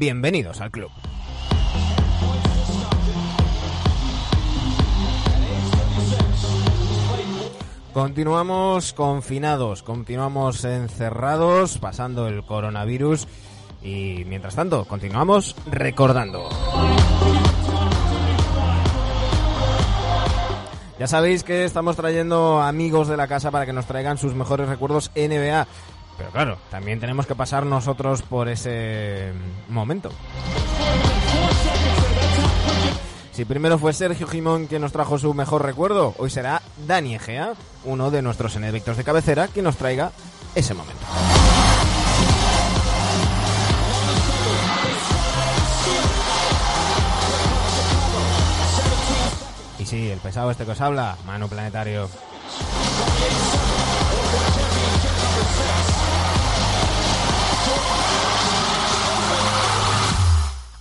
bienvenidos al club. Continuamos confinados, continuamos encerrados, pasando el coronavirus y mientras tanto continuamos recordando. Ya sabéis que estamos trayendo amigos de la casa para que nos traigan sus mejores recuerdos NBA. Pero claro, también tenemos que pasar nosotros por ese momento. Si primero fue Sergio Jimón quien nos trajo su mejor recuerdo, hoy será Dani Egea, uno de nuestros enedictos de cabecera, quien nos traiga ese momento. Y sí, el pesado este que os habla, Manu Planetario.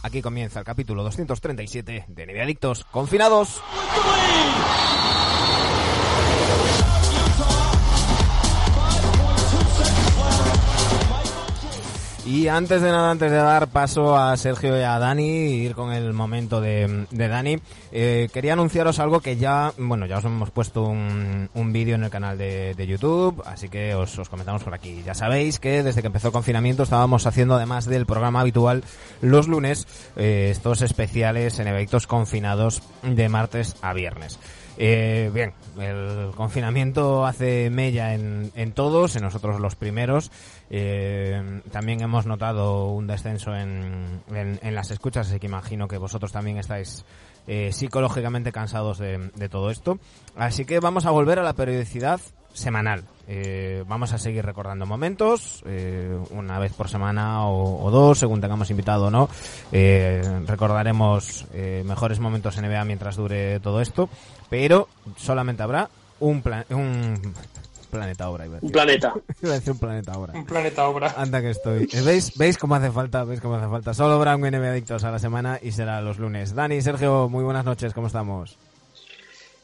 Aquí comienza el capítulo 237 de NBA Adictos Confinados. Antes de nada, antes de dar paso a Sergio y a Dani, ir con el momento de, Dani, eh, quería anunciaros algo que ya, bueno, ya os hemos puesto un, vídeo en el canal de, YouTube, así que os, os comentamos por aquí. Ya sabéis que desde que empezó el confinamiento estábamos haciendo, además del programa habitual, los lunes, eh, estos especiales en eventos confinados de martes a viernes. Eh, bien, el confinamiento hace mella en, todos, en nosotros los primeros. Eh, también hemos notado un descenso en, en, las escuchas, así que imagino que vosotros también estáis eh, psicológicamente cansados de, todo esto. Así que vamos a volver a la periodicidad semanal. Eh, vamos a seguir recordando momentos, eh, una vez por semana o, o, dos, según tengamos invitado o no. Eh, recordaremos eh, mejores momentos en NBA mientras dure todo esto, pero solamente habrá un, plan un planeta obra. Iba a un planeta. iba a decir un planeta obra. Un planeta obra. Anda que estoy. ¿Veis, ¿Veis cómo hace falta? ¿Veis cómo hace falta? Solo habrá un NBA Adictos a la semana y será los lunes. Dani, Sergio, muy buenas noches, ¿cómo estamos?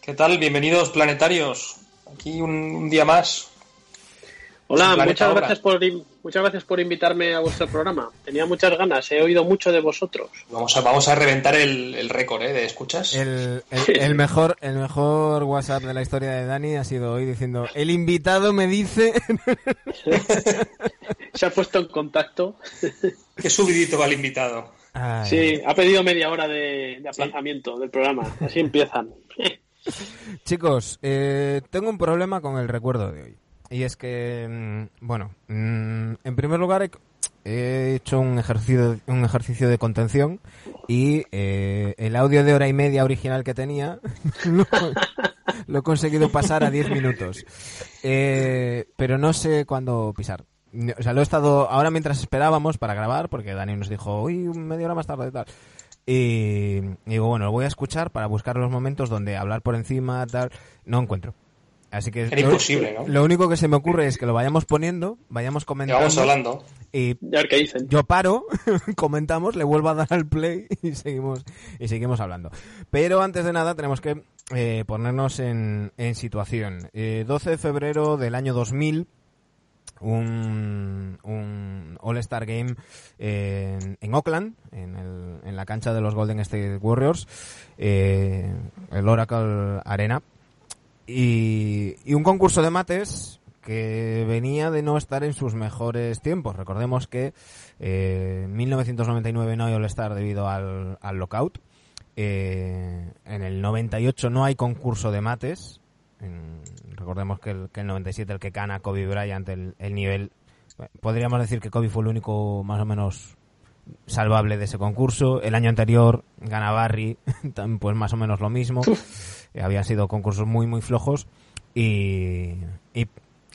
¿Qué tal? Bienvenidos planetarios. Aquí un, un día más. Hola, muchas gracias, por, muchas gracias por invitarme a vuestro programa. Tenía muchas ganas, he oído mucho de vosotros. Vamos a, vamos a reventar el, el récord ¿eh? de escuchas. El, el, el, mejor, el mejor WhatsApp de la historia de Dani ha sido hoy diciendo, el invitado me dice... Se ha puesto en contacto. Qué subidito va el invitado. Ay. Sí, ha pedido media hora de, de aplazamiento ¿Sí? del programa. Así empiezan. Chicos, eh, tengo un problema con el recuerdo de hoy. Y es que, mm, bueno, mm, en primer lugar he, he hecho un ejercicio, un ejercicio de contención y eh, el audio de hora y media original que tenía lo, lo he conseguido pasar a 10 minutos. Eh, pero no sé cuándo pisar. O sea, lo he estado ahora mientras esperábamos para grabar, porque Dani nos dijo, uy, media hora más tarde y tal. Y, digo, bueno, lo voy a escuchar para buscar los momentos donde hablar por encima, tal. No encuentro. Así que Era lo, imposible, ¿no? Lo único que se me ocurre es que lo vayamos poniendo, vayamos comentando. Y vamos hablando. Y ya ver qué dicen. Yo paro, comentamos, le vuelvo a dar al play y seguimos y seguimos hablando. Pero antes de nada tenemos que eh, ponernos en, en situación. Eh, 12 de febrero del año 2000 un, All-Star Game en, Oakland, en, el, en, la cancha de los Golden State Warriors, eh, el Oracle Arena, y, un concurso de mates que venía de no estar en sus mejores tiempos. Recordemos que eh, en 1999 no hay All-Star debido al, al lockout. Eh, en el 98 no hay concurso de mates. Recordemos que el, que el 97 el que gana Kobe Bryant el, el nivel podríamos decir que Kobe fue el único más o menos salvable de ese concurso. El año anterior gana Barry pues más o menos lo mismo. Habían sido concursos muy muy flojos y, y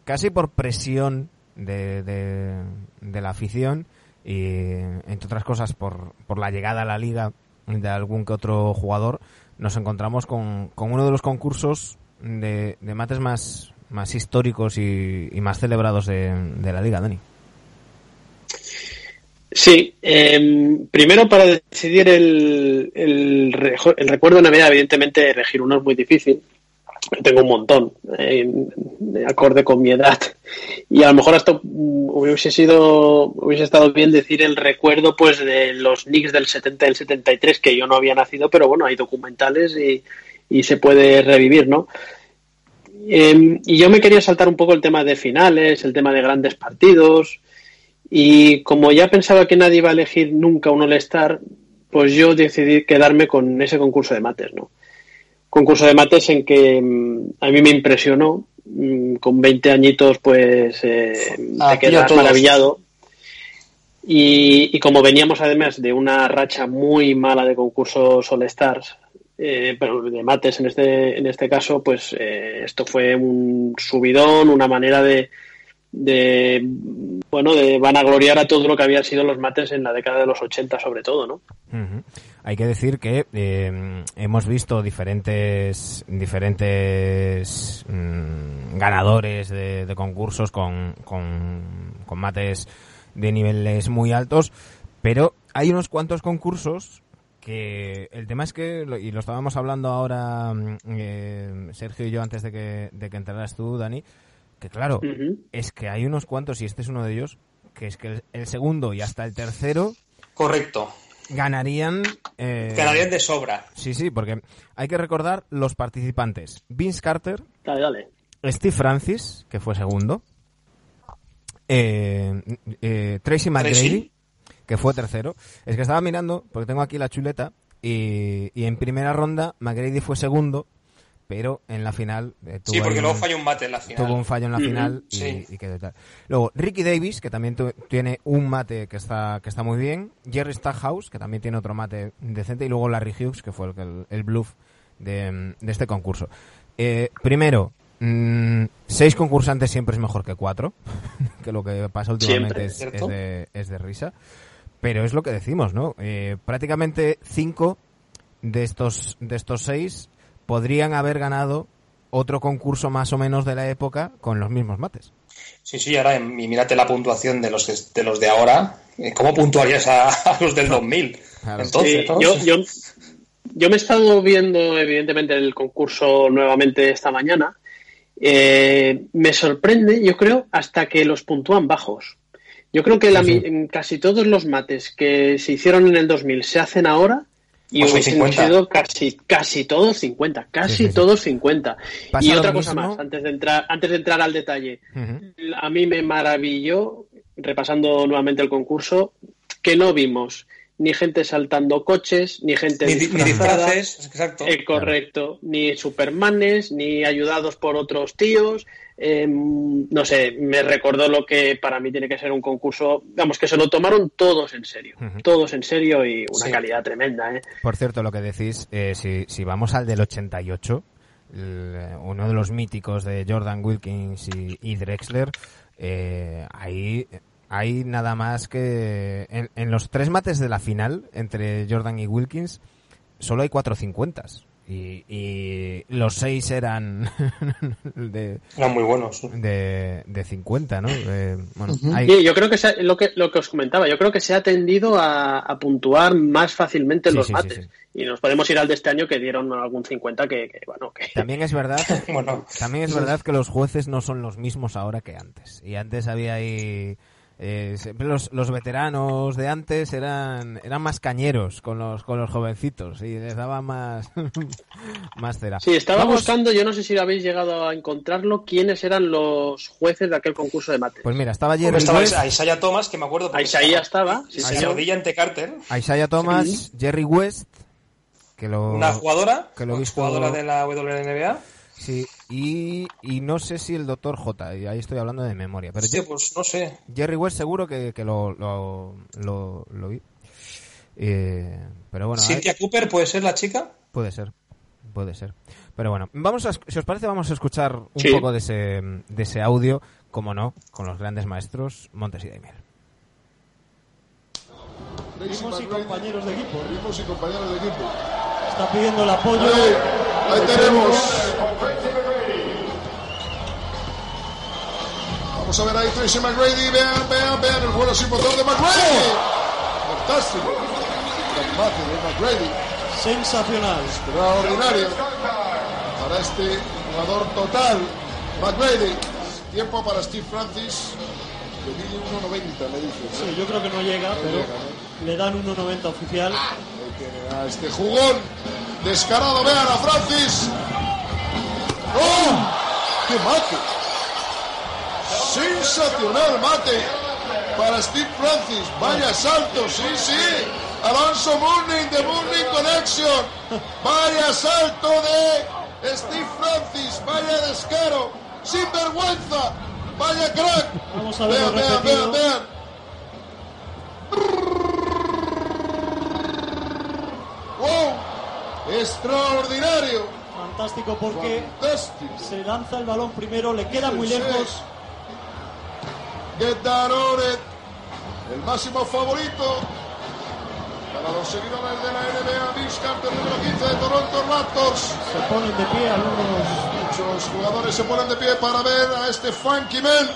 casi por presión de, de, de, la afición y entre otras cosas por, por la llegada a la liga de algún que otro jugador nos encontramos con, con uno de los concursos de, de mates más, más históricos y, más celebrados de, de, la liga, Dani. Sí, eh, primero para decidir el, el, el, recuerdo de Navidad, evidentemente elegir uno es muy difícil. Tengo un montón, eh, de acorde con mi edad y a lo mejor esto mm, hubiese sido hubiese estado bien decir el recuerdo pues de los Knicks del 70 y el 73 que yo no había nacido pero bueno hay documentales y, y se puede revivir no em, y yo me quería saltar un poco el tema de finales el tema de grandes partidos y como ya pensaba que nadie iba a elegir nunca un All-Star pues yo decidí quedarme con ese concurso de mates no concurso de mates en que mm, a mí me impresionó Mm, con 20 añitos, pues eh, te quedas maravillado. Y, como veníamos además de una racha muy mala de concursos All Stars, eh, pero de mates en este, en este caso, pues eh, esto fue un subidón, una manera de, de bueno de vanagloriar a todo lo que había sido los mates en la década de los 80 sobre todo no hay que decir que eh, hemos visto diferentes diferentes mm, ganadores de, concursos con, con, con mates de niveles muy altos pero hay unos cuantos concursos que el tema es que, y lo estábamos hablando ahora mm, eh, Sergio y yo antes de que, de que entraras tú, Dani, que claro, es que hay unos cuantos, y este es uno de ellos, que es que el, segundo y hasta el tercero. Correcto. Ganarían. Eh, ganarían de sobra. Sí, sí, porque hay que recordar los participantes: Vince Carter. Dale, dale. Steve Francis, que fue segundo. Eh, eh, Tracy McGrady, que fue tercero. Es que estaba mirando, porque tengo aquí la chuleta, y, y en primera ronda McGrady fue segundo pero en la final eh, tuvo sí porque luego falló un mate en la final. tuvo un fallo en la final y, quedó tal. Luego Ricky Davis que también tiene un mate que está que está muy bien. Jerry Stackhouse que también tiene otro mate decente. Y luego Larry Hughes que fue el, el bluff de, este concurso. Eh, primero mm, seis concursantes siempre es mejor que cuatro que lo que pasa últimamente es, de, es, de, risa pero es lo que decimos no eh, prácticamente cinco de estos de estos seis podrían haber ganado otro concurso más o menos de la época con los mismos mates. Sí, sí, ahora y mírate la puntuación de los de, los de ahora. Eh, ¿Cómo puntuarías a, los del 2000? Entonces, yo, yo, me he estado viendo, evidentemente, el concurso nuevamente esta mañana. Eh, me sorprende, yo creo, hasta que los puntúan bajos. Yo creo que la, casi todos los mates que se hicieron en el 2000 se hacen ahora y hubiesen sido casi, casi todos 50, casi todos 50. Y otra cosa más, antes de entrar, antes de entrar al detalle. A mí me maravilló, repasando nuevamente el concurso, que no vimos ni gente saltando coches, ni gente ni, disfrazada, exacto. Eh, correcto, ni supermanes, ni ayudados por otros tíos. Em, no sé, me recordó lo que para mí tiene que ser un concurso, vamos, que se lo tomaron todos en serio, todos en serio y una calidad tremenda. ¿eh? Por cierto, lo que decís, eh, si, si vamos al del 88, uno de los míticos de Jordan Wilkins y, Drexler, eh, ahí hay nada más que en, en, los tres mates de la final entre Jordan y Wilkins solo hay cuatro cincuentas y, los seis eran de eran muy buenos de, de 50 no bueno, yo creo que lo que lo que os comentaba yo creo que se ha tendido a, puntuar más fácilmente los mates y nos podemos ir al de este año que dieron algún 50 que, bueno que también es verdad también es verdad que los jueces no son los mismos ahora que antes. Y antes había ahí eh, los, los, veteranos de antes eran eran más cañeros con los con los jovencitos y les daba más más cera. Sí, estaba buscando, yo no sé si habéis llegado a encontrarlo, quiénes eran los jueces de aquel concurso de mate. Pues mira, estaba Jerry estaba Isaiah Thomas, que me acuerdo. Isaiah estaba, sí, se ante Carter. Isaiah Thomas, Jerry West, que lo una jugadora, que lo visto... jugadora de la WNBA. Sí, y, y, no sé si el doctor J, y ahí estoy hablando de memoria. Pero sí, pues no sé. Jerry West seguro que, que lo, lo, lo, vi. Eh, pero bueno. ¿Cynthia Cooper puede ser la chica? Puede ser, puede ser. Pero bueno, vamos a, si os parece, vamos a escuchar un poco de ese, de ese audio, como no, con los grandes maestros Montes y Daimiel. Primos y compañeros de equipo. Primos y compañeros de equipo. Está pidiendo el apoyo. Ahí tenemos. Vamos a ver ahí Tracy McGrady. Vean, vean, vean el vuelo sin motor de McGrady. Fantástico. Combate de McGrady. Sensacional. Extraordinario. Para este jugador total. McGrady. Tiempo para Steve Francis. Le di 1.90, me dices. Sí, yo creo que no llega, pero llega, ¿no? le dan 1.90 oficial. Ahí tienen a este jugón descarado. Vean a Francis. ¡Oh! ¡Qué mate! Sensacional mate para Steve Francis. Vaya salto, sí, sí. Alonso Mourning de Mourning Connection. Vaya salto de Steve Francis. Vaya descaro. Sin vergüenza. Vaya crack. Vamos a verlo Vean, vean, vean, vean. ¡Wow! ¡Extraordinario! Fantástico porque ¡Fantástico! se lanza el balón primero, le queda muy lejos. Get down on it. El máximo favorito para los seguidores de la NBA, Vince Carter, número 15 de Toronto Raptors. Se ponen de pie algunos. Muchos jugadores se ponen de pie para ver a este funky man.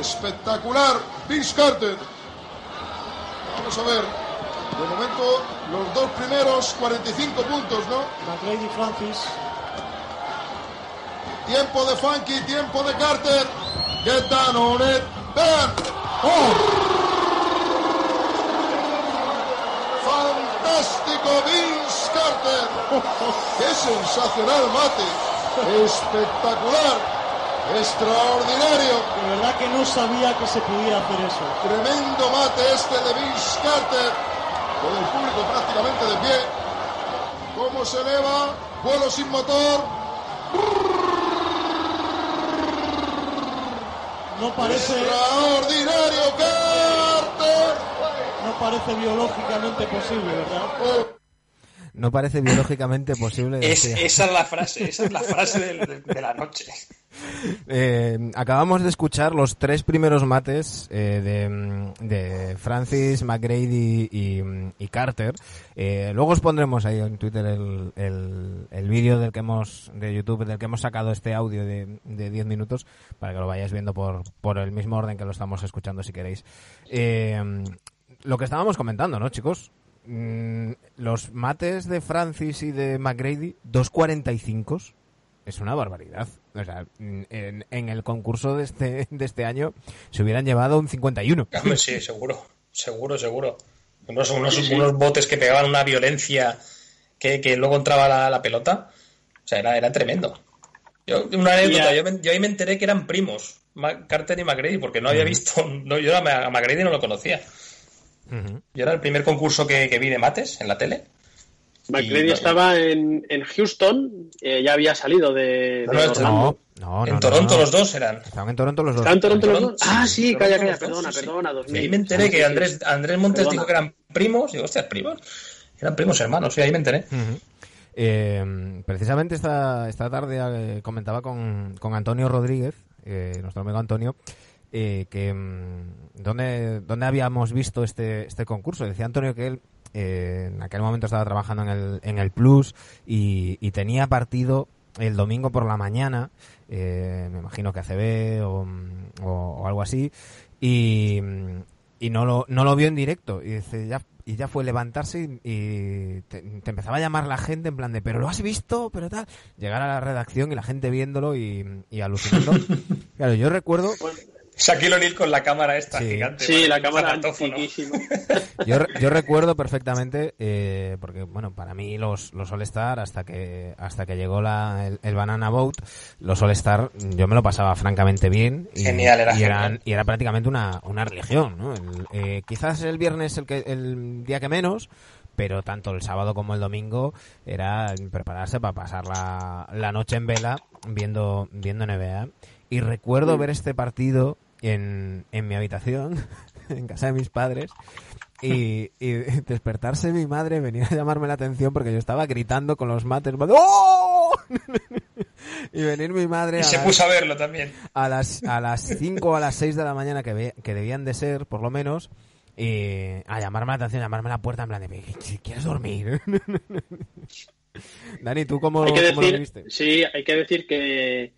Espectacular, Vince Carter. Vamos a ver. De momento, los dos primeros, 45 puntos, ¿no? McGrady Francis. Tiempo de Funky, tiempo de Carter. Get down on. ¡Oh! Fantástico Vince Carter. ¡Qué sensacional mate! Espectacular. Extraordinario. De verdad que no sabía que se pudiera hacer eso. Tremendo mate este de Vince Carter. Con el público prácticamente de pie. ¿Cómo se eleva? Vuelo sin motor. No parece, Extraordinario Carter. no parece biológicamente posible, ¿verdad? No parece biológicamente posible. Es- esa es la frase, esa es la frase de, de la noche. Eh, acabamos de escuchar los tres primeros mates eh, de, de Francis, McGrady y, y Carter. Eh, luego os pondremos ahí en Twitter el, el, el vídeo del que hemos de YouTube del que hemos sacado este audio de, de 10 minutos para que lo vayáis viendo por, por el mismo orden que lo estamos escuchando si queréis. Lo que estábamos comentando, ¿no, chicos? Mm, los mates de Francis y de McGrady, 2.45 es una barbaridad. O sea, en, en el concurso de este, de este año se hubieran llevado un 51. Hombre, sí, seguro, seguro, seguro. Unos, unos, unos botes que pegaban una violencia que, que luego entraba la, la pelota. O sea, era, era tremendo. Yo, una anécdota, yo, me- yo ahí me enteré que eran primos, Carter y McGrady, porque no había visto, no, yo a McGrady no lo conocía. Ujú. Yo era el primer concurso que, que vi de mates en la tele. McCready Y- estaba en, en Houston, eh, ya había salido de, No, no, Orlando. No, no, no. en no, Toronto no. los dos eran. Estaban en Toronto los dos. ¿Estaban en Toronto los Toronto, dos? Ah, sí, calla, calla, dos, perdona, perdona, Y 2000. ahí me enteré Sí, que. Andrés, Andrés Montes Perdona. dijo que eran primos. Digo, hostias, primos. Eran primos hermanos, sí, ahí me enteré. Eh, precisamente esta, esta tarde eh, comentaba con, con Antonio Rodríguez, eh, nuestro amigo Antonio, eh, que mm, dónde, dónde habíamos visto este, este concurso. Decía Antonio que él eh, en aquel momento estaba trabajando en el, en el Plus y, y tenía partido el domingo por la mañana, eh, me imagino que ACB o, o, o algo así, y, y no lo, no lo vio en directo. Y dice, ya, y ya fue levantarse y, y te, te empezaba a llamar la gente en plan de, pero lo has visto, pero tal. Llegar a la redacción y la gente viéndolo y, y alucinando. claro, yo recuerdo, Shaquille O'Neal con la cámara esta Sí. gigante. Sí, ¿vale? la cámara antiquísima. yo, re- yo recuerdo perfectamente, eh, porque bueno, para mí los, los All Star, hasta que, hasta que llegó la, el, el Banana Boat, los All Star, yo me lo pasaba francamente bien. Y, Genial, era y, eran- genial. y era prácticamente una, una religión, ¿no? El- eh, quizás el viernes el, que, el día que menos, pero tanto el sábado como el domingo era prepararse para pasar la, la noche en vela viendo, viendo NBA. Y recuerdo ver este partido en, en mi habitación, en casa de mis padres, y, y despertarse mi madre, venir a llamarme la atención porque yo estaba gritando con los mates. ¡Oh! y venir mi madre Y a se las- puso a verlo también. a las a las 5 o a las 6 de la mañana que, ve- que debían de ser, por lo menos, y a llamarme la atención, a llamarme a la puerta en plan de, "Si ¿quieres dormir? Dani, ¿tú cómo, hay que cómo lo decir, viviste? sí, hay que decir que,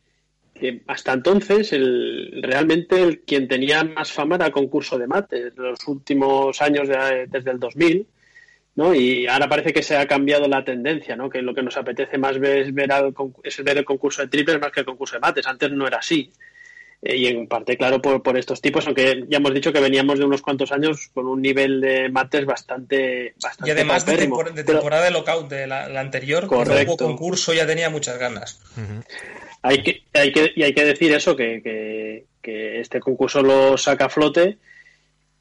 que hasta entonces el, realmente el quien tenía más fama era el concurso de mates, los últimos años de- desde el 2000, ¿no? Y ahora parece que se ha cambiado la tendencia, ¿no? Que lo que nos apetece más ver es ver, al es ver el concurso de triples más que el concurso de mates. Antes no era así. eh, y en parte, claro, por, por estos tipos, aunque ya hemos dicho que veníamos de unos cuantos años con un nivel de mates bastante. bastante Y además de, paupérrimo. tempor- de Pero temporada de lockout de la, la anterior, que no Correcto. hubo concurso, ya tenía muchas ganas. Hay que, hay que, y hay que decir eso, que, que, este concurso lo saca a flote.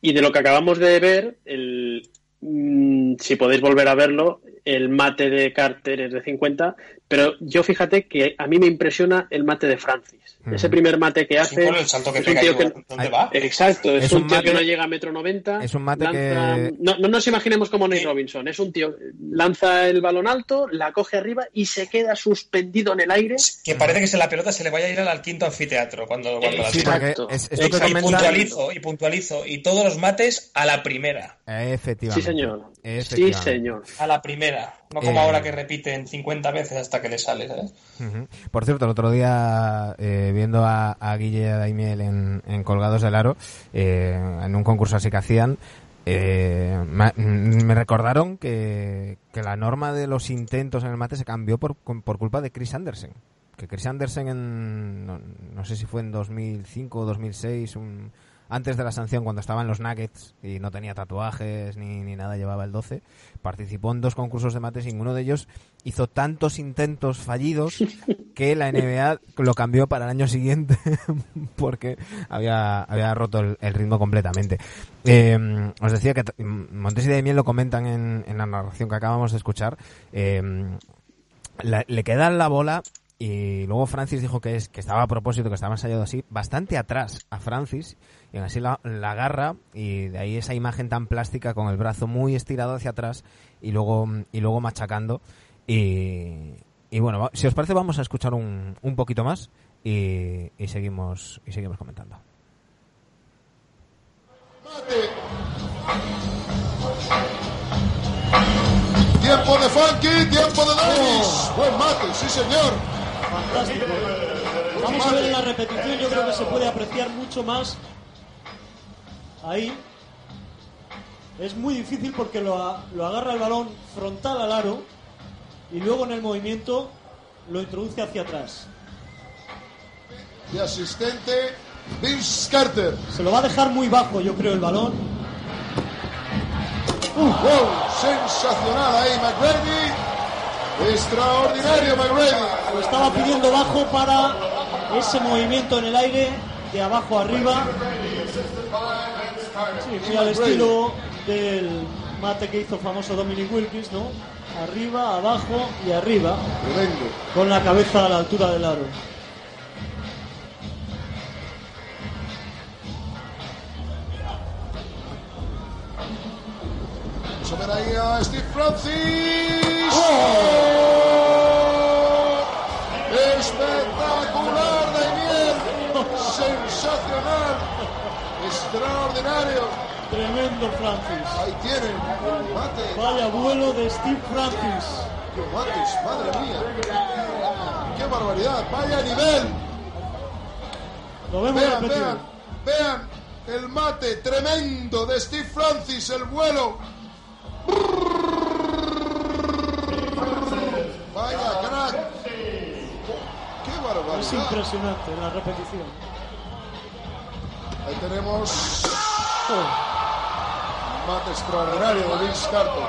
Y de lo que acabamos de ver, el, mm, si podéis volver a verlo, el mate de Carter es de 50, pero yo fíjate que a mí me impresiona el mate de Francis. Ese primer mate que Sí, hace. con el salto que es un tío que- ¿dónde va? Exacto, es, Es un, un tío mate- que no llega a metro noventa. es un mate lanza- que- No, no nos imaginemos como Nate Robinson, es un tío, lanza el balón alto, la coge arriba y se queda suspendido en el aire. Que parece que se la pelota se le vaya a ir al, quinto anfiteatro cuando, cuando la Sí, Exacto. es, es lo que Exacto. Y puntualizo, y puntualizo. Y todos los mates a la primera. Efectivamente. Sí, señor. Sí, señor. A la primera. No como Eh. ahora que repiten 50 veces hasta que le sale, ¿sabes? Por cierto, el otro día, eh, viendo a, a Guille y a Daimiel en, en Colgados del Aro, eh, en un concurso así que hacían, eh, me recordaron que, que la norma de los intentos en el mate se cambió por, por culpa de Chris Andersen. Que Chris Andersen, en, no, no sé si fue en 2005 o 2006, un- antes de la sanción, cuando estaba en los Nuggets y no tenía tatuajes ni, ni nada, llevaba el 12, participó en dos concursos de mates y ninguno de ellos hizo tantos intentos fallidos que la NBA lo cambió para el año siguiente porque había, había roto el, el ritmo completamente. Eh, os decía que Montes y Daimiel lo comentan en, en la narración que acabamos de escuchar. Eh, la- le queda la bola y luego Francis dijo que es que estaba a propósito, que estaba ensayado así, bastante atrás a Francis y así la, la agarra y de ahí esa imagen tan plástica con el brazo muy estirado hacia atrás y luego y luego machacando y, y bueno, si os parece vamos a escuchar un, un poquito más y, y seguimos y seguimos comentando. Mate. Tiempo de Funky, tiempo de Davis. Buen mate, sí señor. Fantástico. Vamos a ver en la repetición, yo creo que se puede apreciar mucho más ahí. Es muy difícil porque lo, a- lo agarra el balón frontal al aro y luego en el movimiento lo introduce hacia atrás. De asistente, Vince Carter. Se lo va a dejar muy bajo, yo creo, el balón. Wow, sensacional ahí, McGrady. Extraordinario, McGrady. Lo estaba pidiendo bajo para ese movimiento en el aire, de abajo arriba. Sí, muy al estilo del mate que hizo famoso Dominic Wilkins, ¿no? Arriba, abajo y arriba, Tremendo. con la cabeza a la altura del aro. Vamos a ver ahí a Steve Francis. ¡Oh! Extraordinario. Tremendo Francis. Ahí tienen el mate. Vaya vuelo de Steve Francis. ¡Madre mía! ¡Qué barbaridad! ¡Vaya nivel! Lo vemos Vean, repetido. vean, vean el mate tremendo de Steve Francis, el vuelo. Vaya crack. ¡Qué Es barbaridad! impresionante en la repetición. Ahí tenemos mate extraordinario de Vince Carter.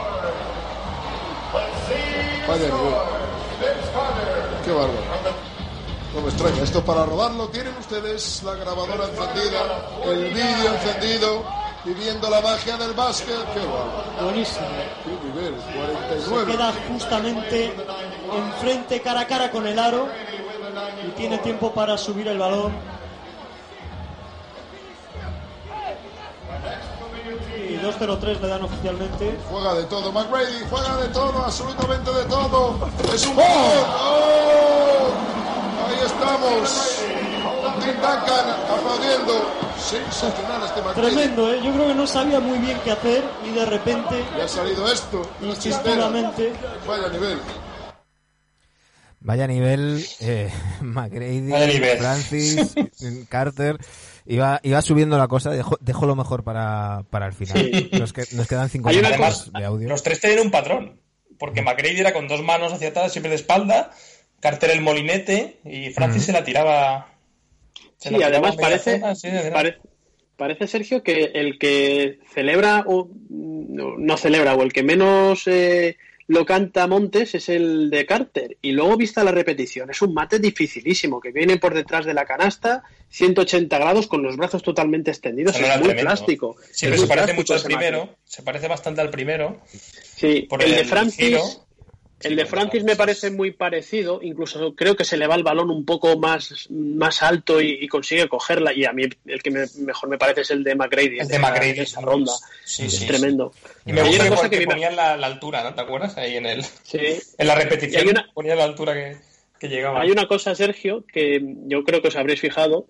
Vaya nivel. Qué bárbaro. No me extraña. Esto para rodarlo tienen ustedes la grabadora encendida, el vídeo encendido y viendo la magia del básquet. Qué bárbaro. Buenísimo. Qué nivel. Se 49. queda justamente enfrente cara a cara con el aro y tiene tiempo para subir el balón. Y 2-0-3 le dan oficialmente. Juega de todo, McGrady, juega de todo, absolutamente de todo. Es un gol. ¡Oh! Ahí estamos. Tim Duncan aplaudiendo. Sensacional este McGrady. Tremendo, ¿eh? Yo creo que no sabía muy bien qué hacer y de repente, Y ha salido esto. Instintivamente, Vaya nivel. Vaya nivel, eh, McGrady. Francis, Carter. Iba, iba subiendo la cosa, dejo, dejo lo mejor para, para el final. Nos, que- nos quedan cinco Hay una minutos Además, de audio. los tres tienen un patrón. Porque McGrady era con dos manos hacia atrás, siempre de espalda. Carter el molinete y Francis se la tiraba. Se Sí, lo además media parece, zona, sí, de verdad. pare- parece, Sergio, que el que celebra o no, no celebra o el que menos eh, lo canta Montes es el de Carter. Y luego vista la repetición, es un mate dificilísimo, que viene por detrás de la canasta, 180 grados con los brazos totalmente extendidos, es muy tremendo. plástico. Sí, Es pero muy se parece mucho al mate. primero. Se parece bastante al primero. Sí, Por el de Francis... giro. El de Francis me parece muy parecido, incluso creo que se le va el balón un poco más, más alto y, y consigue cogerla. Y a mí el que me- mejor me parece es el de McGrady. El de esa- McGrady. esa ronda. Sí, es sí, tremendo. Y me gusta cosa que que me- ponían la, la altura, ¿no? ¿Te acuerdas? Ahí en el Sí. en la repetición una- ponían la altura que, que llegaba. Hay una cosa, Sergio, que yo creo que os habréis fijado.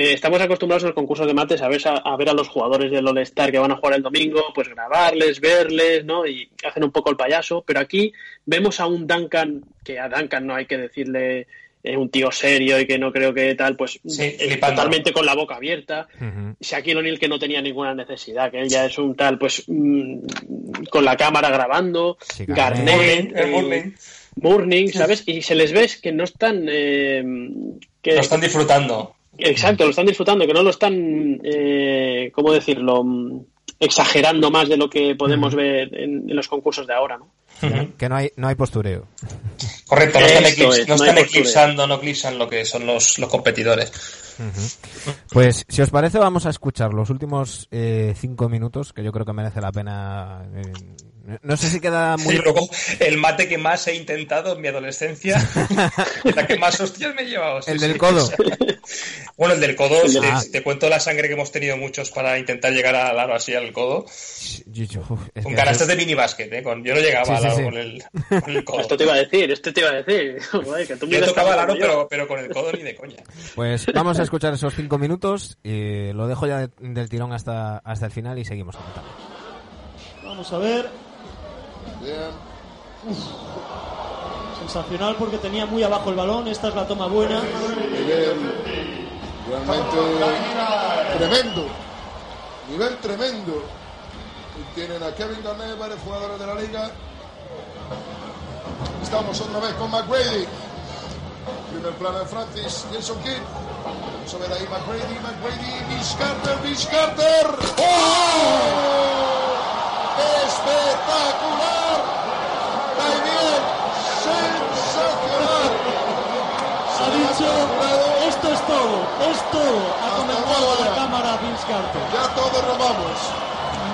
Eh, estamos acostumbrados en los concursos de mates a ver a, a ver a los jugadores del All-Star que van a jugar el domingo, pues grabarles, verles, ¿no? Y hacen un poco el payaso. Pero aquí vemos a un Duncan, que a Duncan no hay que decirle eh, un tío serio y que no creo que tal, pues Sí, eh, totalmente con la boca abierta. Ujú. Shaquille O'Neal que no tenía ninguna necesidad, que él ya es un tal, pues mm, con la cámara grabando, Sí. Garnett, Morning, el eh, Morning. ¿sabes? Y se les ves que no están. eh, que, Lo están disfrutando. Exacto, lo están disfrutando, que no lo están. Eh, ¿Cómo decirlo? Mm, Exagerando más de lo que podemos ver en, en los concursos de ahora, ¿no? Que no hay, no hay postureo. Correcto, no están, Esto eclips- es, no no hay están postura. eclipsando, no eclipsan lo que son los, los competidores. Pues si os parece vamos a escuchar los últimos eh, cinco minutos, que yo creo que merece la pena. eh, no sé si queda muy... Y luego, el mate que más he intentado en mi adolescencia, la que más hostias me he llevado. sí, El sí. del codo. Bueno, el del codo, El te, Ah. te cuento la sangre que hemos tenido muchos para intentar llegar al aro así al codo. Yo- yo- es Con canastas es- de minibásquet, ¿eh? Con, yo no llegaba al aro con, el, con el codo. Esto te iba a decir, esto te iba a decir. Joder, que tú Yo tocaba el tanto aro, pero, pero con el codo ni de coña. Pues vamos a escuchar esos cinco minutos y lo dejo ya de- del tirón hasta, hasta el final y seguimos comentando. Vamos a ver. Bien. Sensacional porque tenía muy abajo el balón. Esta es la toma buena. Nivel realmente tremendo. Nivel tremendo. Y tienen a Kevin Garnett, varios jugadores de la liga. Estamos otra vez con McGrady. Primer plano de Francis, Jason Kidd. Vamos a ver ahí McGrady, McGrady, Vince Carter, Carter. ¡Oh! ¡Espectacular! Dicho, esto es todo, es todo. Ha comentado a la cámara Vince Carter. Ya todos robamos.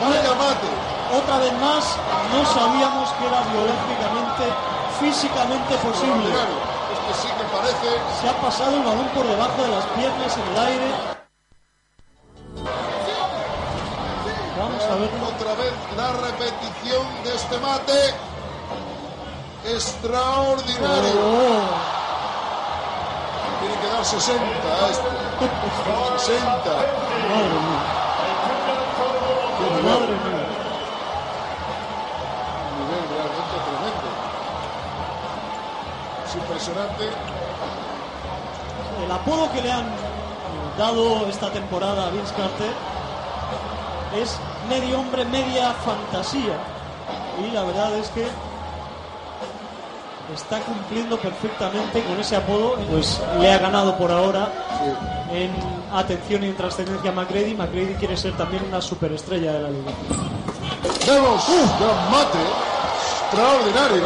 Vaya mate. Otra vez más, no sabíamos que era biológicamente, físicamente posible. Extraordinario. Este sí que parece. Se ha pasado el balón por debajo de las piernas en el aire. Vamos a verlo. Otra vez la repetición de este mate. Extraordinario. Oh, que dar 60 a este. 60. madre mía, madre mía. Realmente tremendo. Es impresionante. El apodo que le han dado esta temporada a Vince Carter es medio hombre, media fantasía. Y la verdad es que está cumpliendo perfectamente con ese apodo. Pues le ha ganado por ahora Sí. en atención y en trascendencia a McGrady. McGrady quiere ser también una superestrella de la liga. Vemos un gran mate. Extraordinario.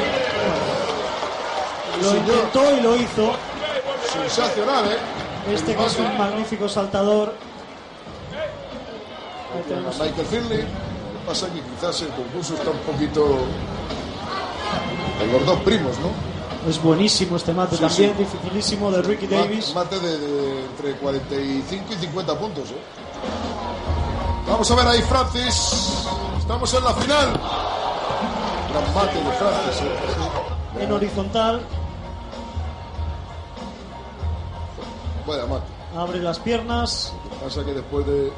Lo intentó y lo hizo. Sensacional, ¿eh? Este que es un magnífico saltador. Michael Finley. Lo que pasa es que quizás el concurso está un poquito. Los dos primos, ¿no? Es buenísimo este mate Sí, también, sí. dificilísimo de Ricky Ma- Davis. Mate de, de entre 45 y 50 puntos, ¿eh? Vamos a ver ahí, Francis. Estamos en la final. Gran mate de Francis, ¿eh? En horizontal, Vaya mate. abre las piernas. Pasa que después de.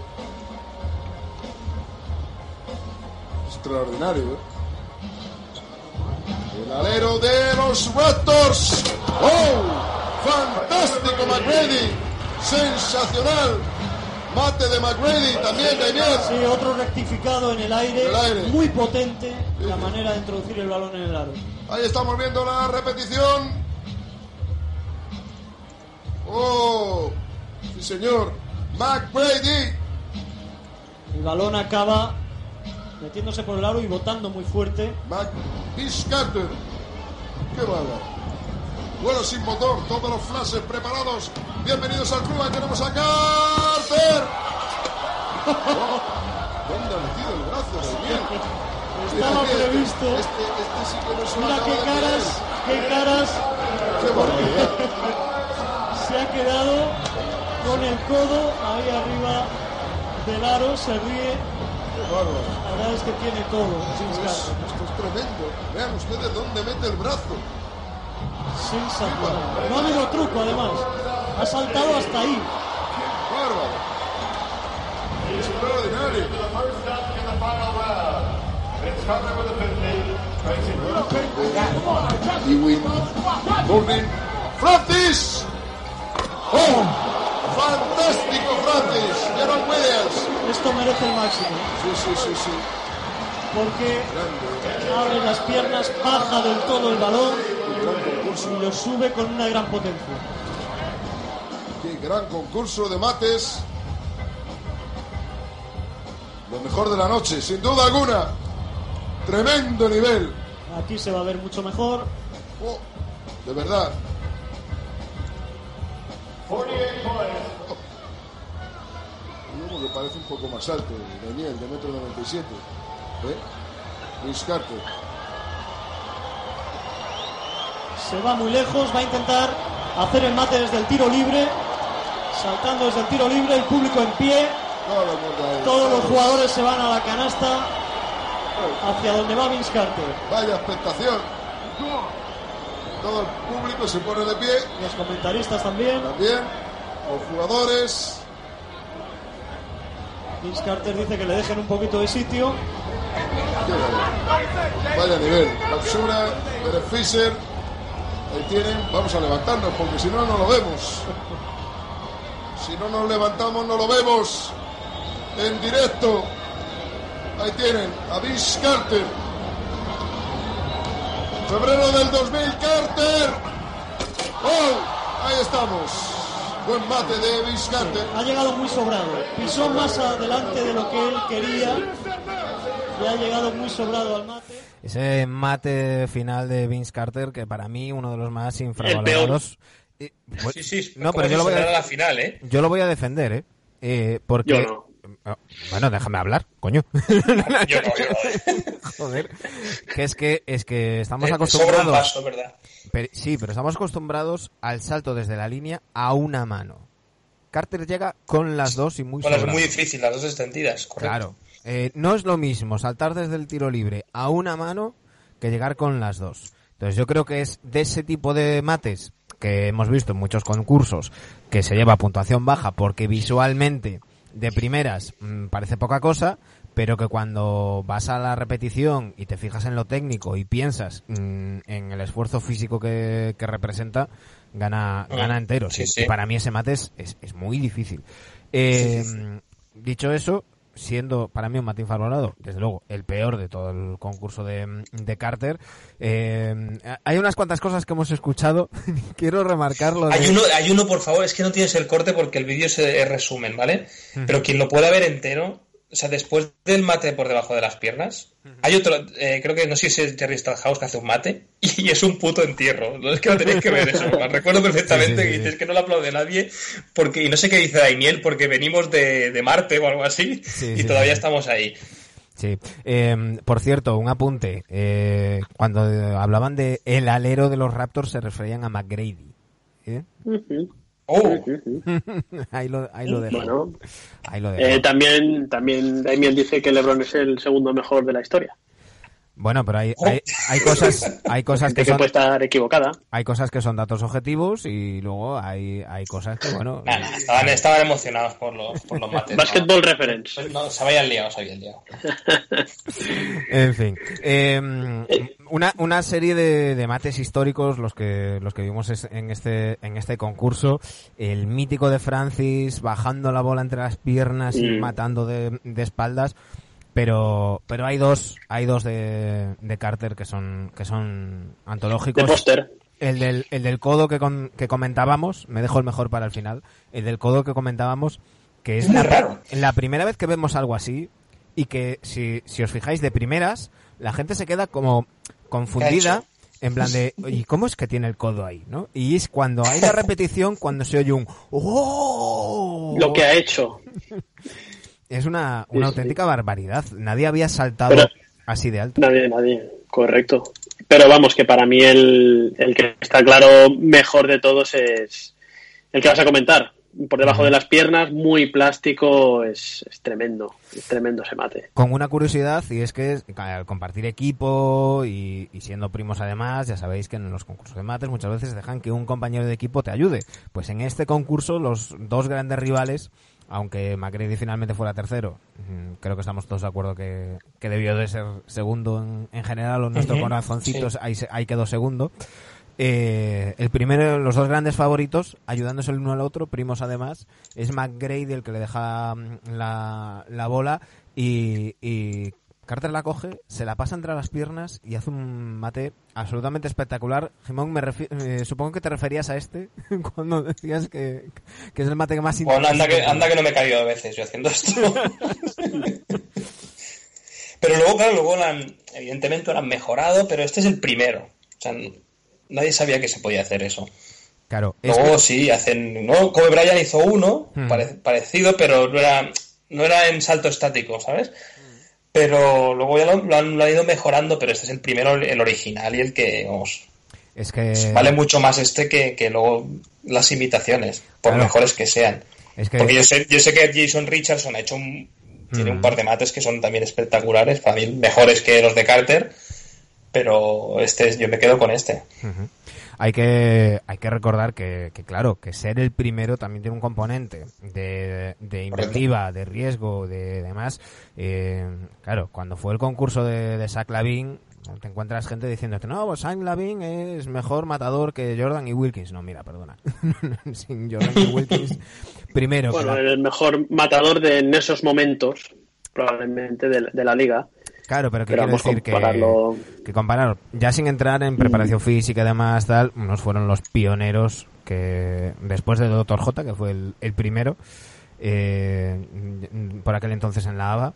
Extraordinario, ¿eh? El alero de los Raptors. ¡Oh! ¡Fantástico, McGrady! ¡Sensacional! Mate de McGrady también, Damián. Sí, otro rectificado en el aire, el aire. muy potente la manera de introducir el balón en el aro. Ahí estamos viendo la repetición. ¡Oh! Sí, señor. McBrady. El balón acaba metiéndose por el aro y botando muy fuerte. Vince Carter. Qué bala. Vuelo sin motor, todos los flashes preparados. Bienvenidos al club, ahí tenemos a Carter. Oh, ¿Dónde ha metido el brazo? Estaba Este- previsto. Este, este sí que no se Mira qué caras, qué caras Qué barbaridad. se ha quedado con el codo ahí arriba del aro, se ríe. Qué. La verdad es que tiene todo. Esto es, esto es tremendo. Vean ustedes dónde mete el brazo. Sensacional. No ha habido truco además. Ha saltado hasta ahí. Bárbaro. Extraordinario. Ewing. Burning. Francis. ¡Oh! ¡Fantástico, Francis! Jaron Williams. Esto merece el máximo. Sí, sí, sí, sí. Porque abre las piernas, baja del todo el balón y lo sube con una gran potencia. Qué gran concurso de mates. Lo mejor de la noche, sin duda alguna. Tremendo nivel. Aquí se va a ver mucho mejor. Oh, de verdad. Uno que parece un poco más alto, Daniel, de metro 97. ¿Eh? Luis Carter. Se va muy lejos, va a intentar hacer el mate desde el tiro libre. Saltando desde el tiro libre, el público en pie. Todos los jugadores se van a la canasta hacia donde va Vince Carter. Vaya expectación. Todo el público se pone de pie. Los comentaristas también. También los jugadores. Vince Carter dice que le dejen un poquito de sitio. Vaya. Nivel. Capsura, Fisher. Ahí tienen. Vamos a levantarnos porque si no, no lo vemos. Si no nos levantamos, no lo vemos. En directo. Ahí tienen a Vince Carter. Febrero del 2000, Carter. ¡Oh! Ahí estamos. Buen mate de Vince Carter. Ha llegado muy sobrado. Pisó más adelante de lo que él quería. Y ha llegado muy sobrado al mate. Ese mate final de Vince Carter, que para mí uno de los más infravalorados. Eh, pues- Sí, sí. no, pero yo lo, voy sonara a, la final, ¿eh? yo lo voy a defender, ¿eh? Eh, porque... Yo no. Oh, Bueno, déjame hablar, coño. Yo no, yo no. Joder. Que es que, es que estamos Eh, acostumbrados... paso, ¿verdad? Pero- sí, pero estamos acostumbrados al salto desde la línea a una mano. Carter llega con las dos y muy Bueno, es muy difícil, las dos extendidas, correcto. Claro. Eh, no es lo mismo saltar desde el tiro libre a una mano que llegar con las dos. Entonces yo creo que es de ese tipo de mates que hemos visto en muchos concursos que se lleva puntuación baja porque visualmente de primeras mm, parece poca cosa, pero que cuando vas a la repetición y te fijas en lo técnico y piensas mm, en el esfuerzo físico que, que representa, gana, Mm, gana entero. sí, Y para mí ese mate es, es, es muy difícil. Eh, Dicho eso, siendo para mí un mate infravalorado, desde luego el peor de todo el concurso de, de Carter, eh, hay unas cuantas cosas que hemos escuchado. Quiero remarcarlo. de- Hay uno, hay uno, por favor, es que no tienes el corte porque el vídeo es resumen, ¿vale? Pero quien lo pueda ver entero, o sea, después del mate por debajo de las piernas, hay otro, eh, creo que no sé si es Jerry Stadhouse que hace un mate y es un puto entierro. No es que lo tenéis que ver eso. Me recuerdo perfectamente Sí, sí, sí, que dices que no le aplaude nadie porque, y no sé qué dice Daimiel porque venimos de, de Marte o algo así Sí, y sí, todavía sí. estamos ahí. Sí. Eh, por cierto, un apunte. Eh, cuando eh, hablaban de el alero de los Raptors se referían a McGrady. ¿Eh? Oh, ahí lo, ahí lo dejo. Bueno, Ahí lo dejo. eh, también, también Damien dice que LeBron es el segundo mejor de la historia. Bueno, pero hay, hay, hay cosas, hay cosas que que son, puede estar equivocada. hay cosas que son datos objetivos y luego hay, hay cosas que, bueno, nada, estaban, estaban emocionados por los, por los mates. ¿no? Basketball reference. Pues no, se habían liado, se habían liado. En fin, eh, una, una serie de, de mates históricos, los que los que vimos en este en este concurso, el mítico de Francis bajando la bola entre las piernas y Mm. matando de, de espaldas, pero pero hay dos hay dos de, de Carter que son que son De antológicos póster. El del, el del codo que, con- que comentábamos, me dejo el mejor para el final, el del codo que comentábamos, que es la, raro. la primera vez que vemos algo así y que si, si os fijáis de primeras, la gente se queda como confundida. En plan de, ¿y cómo es que tiene el codo ahí? ¿no? Y es cuando hay la repetición, cuando se oye un ¡Oh! Lo que ha hecho. Es una, una sí. auténtica barbaridad. Nadie había saltado Pero- así de alto. Nadie, nadie. Correcto. Pero vamos, que para mí el, el que está claro mejor de todos es el que vas a comentar. Por debajo de las piernas, muy plástico, es, es tremendo. Es tremendo ese mate. Con una curiosidad, y es que al compartir equipo y, y siendo primos además, ya sabéis que en los concursos de mates muchas veces dejan que un compañero de equipo te ayude. Pues en este concurso los dos grandes rivales, aunque Macready finalmente fuera tercero, mm, creo que estamos todos de acuerdo que, que debió de ser segundo en, en general, o nuestro Ujú, corazoncitos sí. ahí, ahí quedó segundo. Eh, el primero, los dos grandes favoritos, ayudándose el uno al otro, primos además, es McGrady el que le deja mm, la, la bola y, y Carter la coge, se la pasa entre las piernas y hace un mate absolutamente espectacular. Jimón, me eh, supongo que te referías a este cuando decías que, que es el mate que más Bueno, anda que, anda que no me he caído a veces yo haciendo esto. pero luego, claro, luego lo han- evidentemente lo han mejorado, pero este es el primero. O sea, nadie sabía que se podía hacer eso. Claro, Luego sí, hacen, ¿no? Kobe Bryant hizo uno, Hmm. pare- parecido, pero no era, no era en salto estático, ¿sabes? Pero luego ya lo, lo han, lo han ido mejorando, pero este es el primero, el original y el que, vamos, es que vale mucho más este que, que luego las imitaciones, por Claro. mejores que sean. es que Porque yo sé, yo sé que Jason Richardson ha hecho un, tiene Mm. un par de mates que son también espectaculares, para mí mejores que los de Carter, pero este es- yo me quedo con este. Hay que, hay que recordar que, que, claro, que ser el primero también tiene un componente de, de inventiva, de riesgo, de demás. Eh, claro, cuando fue el concurso de, de Zach Lavin, te encuentras gente diciéndote, no, pues Zach Lavin es mejor matador que Jordan y Wilkins. No, mira, perdona. Sin Jordan y Wilkins, primero. Bueno, claro, el mejor matador de en esos momentos, probablemente, de, de la liga. Claro, pero que quiero decir que, compararlo. que comparar, ya sin entrar en preparación física y demás, tal, unos fueron los pioneros que después de Dr. J, que fue el, el primero, eh, por aquel entonces en la ABA,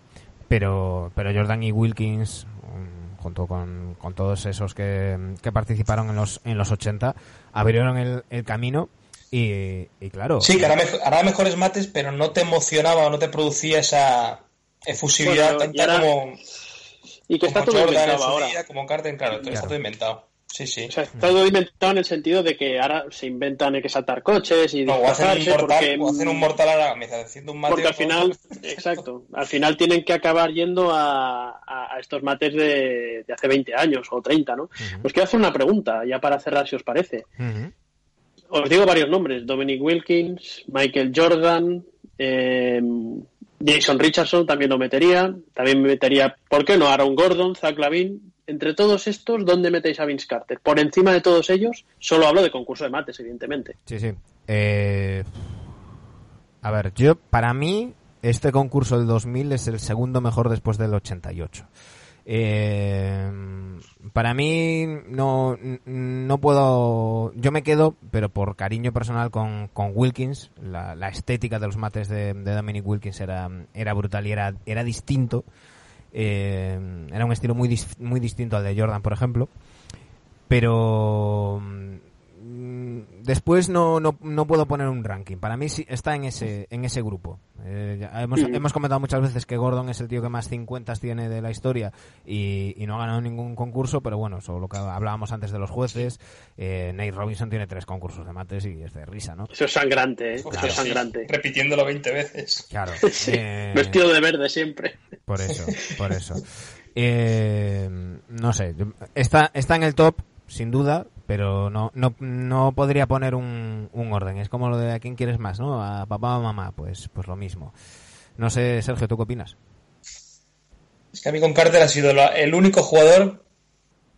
pero, pero Jordan y Wilkins, um, junto con, con todos esos que, que participaron en los, en los 80, abrieron el, el camino y, y claro. Sí, que hará, hará mejores mates, pero no te emocionaba o no te producía esa efusividad Bueno, y tanta ahora- como, Y que está todo Jordan inventado ahora. día, como Carter, claro, todo Claro. está todo inventado. Sí, sí. O sea, está todo inventado en el sentido de que ahora se inventan hay que saltar coches y No, o hacen un mortal, porque, o hacen un mortal a la mesa, haciendo un mate. porque al final, exacto, al final tienen que acabar yendo a, a- a estos mates de, de hace 20 años o 30, ¿no? Os quiero hacer una pregunta, ya para cerrar si os parece. Os digo varios nombres, Dominic Wilkins, Michael Jordan, eh, Jason Richardson también lo metería, también me metería, ¿por qué no? Aaron Gordon, Zach Lavin. Entre todos estos, ¿dónde metéis a Vince Carter? Por encima de todos ellos, solo hablo de concurso de mates, evidentemente. Sí, sí. Eh, a ver, yo, para mí, este concurso del 2000 es el segundo mejor después del 88. Eh, para mí, no, no puedo. Yo me quedo, pero por cariño personal, con, con Wilkins. La, la estética de los mates de, de Dominic Wilkins era, era brutal y era, era distinto. Eh, era un estilo muy, muy distinto al de Jordan, por ejemplo. Pero después no, no, no puedo poner un ranking. Para mí sí está en ese, en ese grupo. Eh, ya hemos, Mm. hemos comentado muchas veces que Gordon es el tío que más 50 tiene de la historia y, y no ha ganado ningún concurso, pero bueno, eso lo que hablábamos antes de los jueces. Eh, Nate Robinson tiene tres concursos de mates y es de risa, ¿no? Eso es sangrante, ¿eh? Eso es sí, sangrante. repitiéndolo 20 veces. Claro. Sí, eh, Vestido de verde siempre. Por eso, por eso. Eh, no sé, está, está en el top, sin duda, pero no, no, no podría poner un, un orden. Es como lo de a quién quieres más, ¿no? A papá o mamá, pues, pues lo mismo. No sé, Sergio, ¿tú qué opinas? Es que a mí con Carter ha sido el único jugador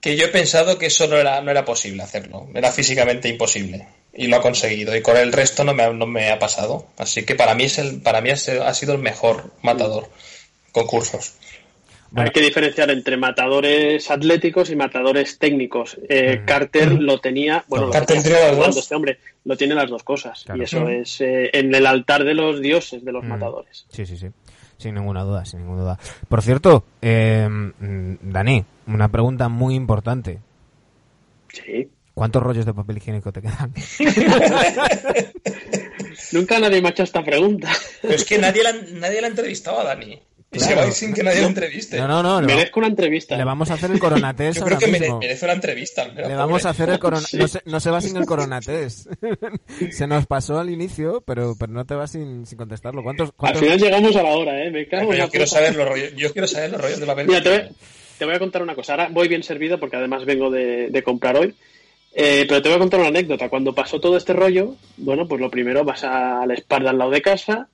que yo he pensado que eso no era, no era posible hacerlo. Era físicamente imposible. Y lo ha conseguido. Y con el resto no me ha, no me ha pasado. Así que para mí, es el, para mí ha sido ha sido el mejor matador. Concursos. Hay que diferenciar entre matadores atléticos y matadores técnicos. Eh, Carter lo tenía, bueno, Carter lo tiene las dos. este hombre lo tiene las dos cosas. Claro. Y eso es eh, en el altar de los dioses de los Mm. matadores. Sí, sí, sí. Sin ninguna duda, sin ninguna duda. Por cierto, eh, mm, Dani, una pregunta muy importante. Sí. ¿Cuántos rollos de papel higiénico te quedan? Nunca nadie me ha hecho esta pregunta. Pero es que nadie la, nadie la ha entrevistado a Dani. Y se Claro. va a ir sin que nadie lo entreviste. No, no, no. Va- Merezco una entrevista. le vamos a hacer el coronatest Yo creo ahora que mere- mismo. merece una entrevista. al Le vamos pobre. a hacer el corona... Sí. No, se, no se va sin el coronatest. se nos pasó al inicio, pero, pero no te vas sin, sin contestarlo. ¿Cuántos, Al cuántos... final llegamos a la hora, ¿eh? Me cago en la yo quiero saber los rollos. Yo quiero saber los rollos de papel. Mira, te voy, te voy a contar una cosa. Ahora voy bien servido porque además vengo de, de comprar hoy. Eh, pero te voy a contar una anécdota. Cuando pasó todo este rollo, bueno, pues lo primero vas a la espalda al lado de casa,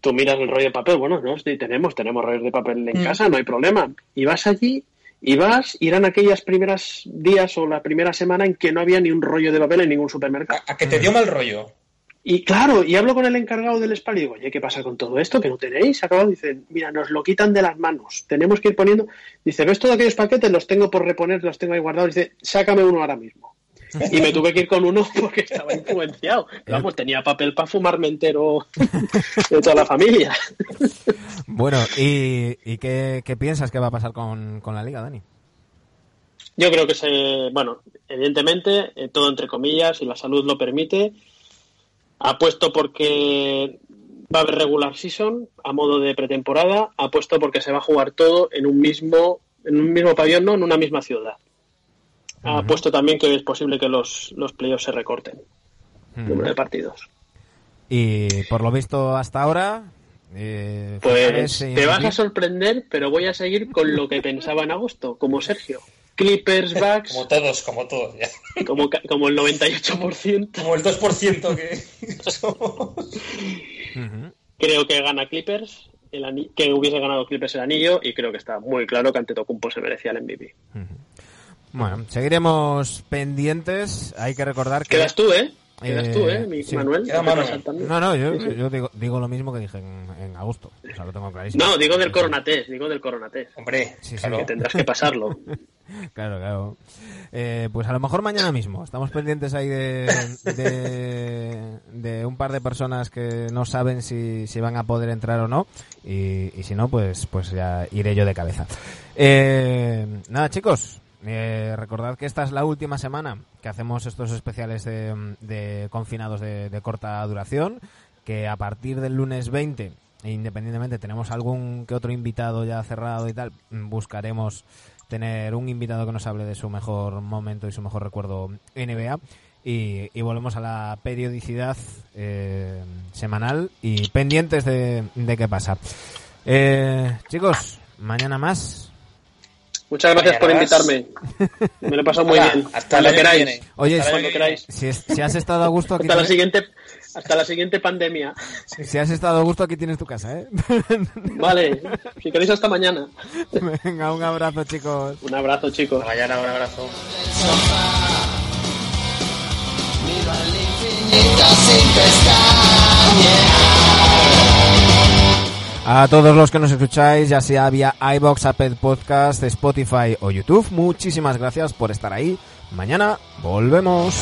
tú miras el rollo de papel, bueno, no, sí, tenemos, tenemos rollos de papel en Mm. casa, no hay problema. Y vas allí y vas, y eran aquellas primeras días o la primera semana en que no había ni un rollo de papel en ningún supermercado. A, a que te dio mal rollo. Y claro, y hablo con el encargado del spa y digo, oye, ¿qué pasa con todo esto? ¿Que no tenéis? Acabado, dicen, mira, nos lo quitan de las manos, tenemos que ir poniendo. Dice, ¿ves todos aquellos paquetes? Los tengo por reponer, los tengo ahí guardados. Dice, sácame uno ahora mismo. Y me tuve que ir con uno porque estaba influenciado. Vamos, tenía papel para fumarme entero de toda la familia. Bueno, ¿y, y qué, qué piensas que va a pasar con, con la liga, Dani? Yo creo que se, bueno, evidentemente, eh, todo entre comillas, si la salud lo permite, apuesto porque va a haber regular season a modo de pretemporada, apuesto porque se va a jugar todo en un mismo, en un mismo pabellón, no en una misma ciudad. Apuesto también que es posible que los, los playoffs se recorten, número de partidos. Y por lo visto hasta ahora... eh, Pues te vas a sorprender, pero voy a seguir con lo que pensaba en agosto, como Sergio. Clippers, Bucks, Como todos, como todos. ya. como, como el 98%. Como el 2% que somos. Creo que gana Clippers, el que hubiese ganado Clippers el anillo, y creo que está muy claro que Antetokounmpo se merecía el MVP. Bueno, seguiremos pendientes. Hay que recordar que... Quedas tú, ¿eh? Quedas Eh, tú, ¿eh? Mi- sí. Manuel. Queda ¿te mano. pasa también? No, no, yo, yo digo, digo lo mismo que dije en, en agosto. O sea, lo tengo clarísimo. No, digo del coronatés, digo del coronatés. Hombre, Sí, sí, claro. Que tendrás que pasarlo. Claro, claro. Eh, pues a lo mejor mañana mismo. Estamos pendientes ahí de, de, de un par de personas que no saben si, si van a poder entrar o no. Y, y si no, pues, pues ya iré yo de cabeza. Eh, nada, chicos. Eh, recordad que esta es la última semana que hacemos estos especiales de, de confinados de, de corta duración. Que a partir del lunes 20, e independientemente tenemos algún que otro invitado ya cerrado y tal, buscaremos tener un invitado que nos hable de su mejor momento y su mejor recuerdo NBA. Y, y volvemos a la periodicidad eh, semanal y pendientes de, de qué pasa. Eh, chicos, mañana más. Muchas gracias por invitarme. Me lo he pasado muy bien. Hasta Cuando queráis. viene. Oye, Hasta cuando queráis. Si, es- si has estado a gusto aquí Hasta la siguiente, hasta la siguiente pandemia. si has estado a gusto aquí tienes tu casa, ¿eh? Vale, si queréis hasta mañana. Venga, un abrazo, chicos. Un abrazo, chicos. Hasta mañana, un abrazo. A todos los que nos escucháis, ya sea vía iBox, Apple Podcast, Spotify o YouTube, muchísimas gracias por estar ahí. Mañana volvemos.